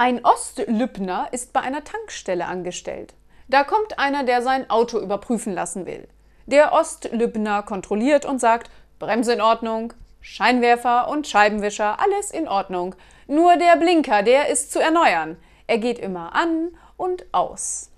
Ein Ostlübner ist bei einer Tankstelle angestellt. Da kommt einer, der sein Auto überprüfen lassen will. Der Ostlübner kontrolliert und sagt, Bremse in Ordnung, Scheinwerfer und Scheibenwischer, alles in Ordnung. Nur der Blinker, der ist zu erneuern. Er geht immer an und aus.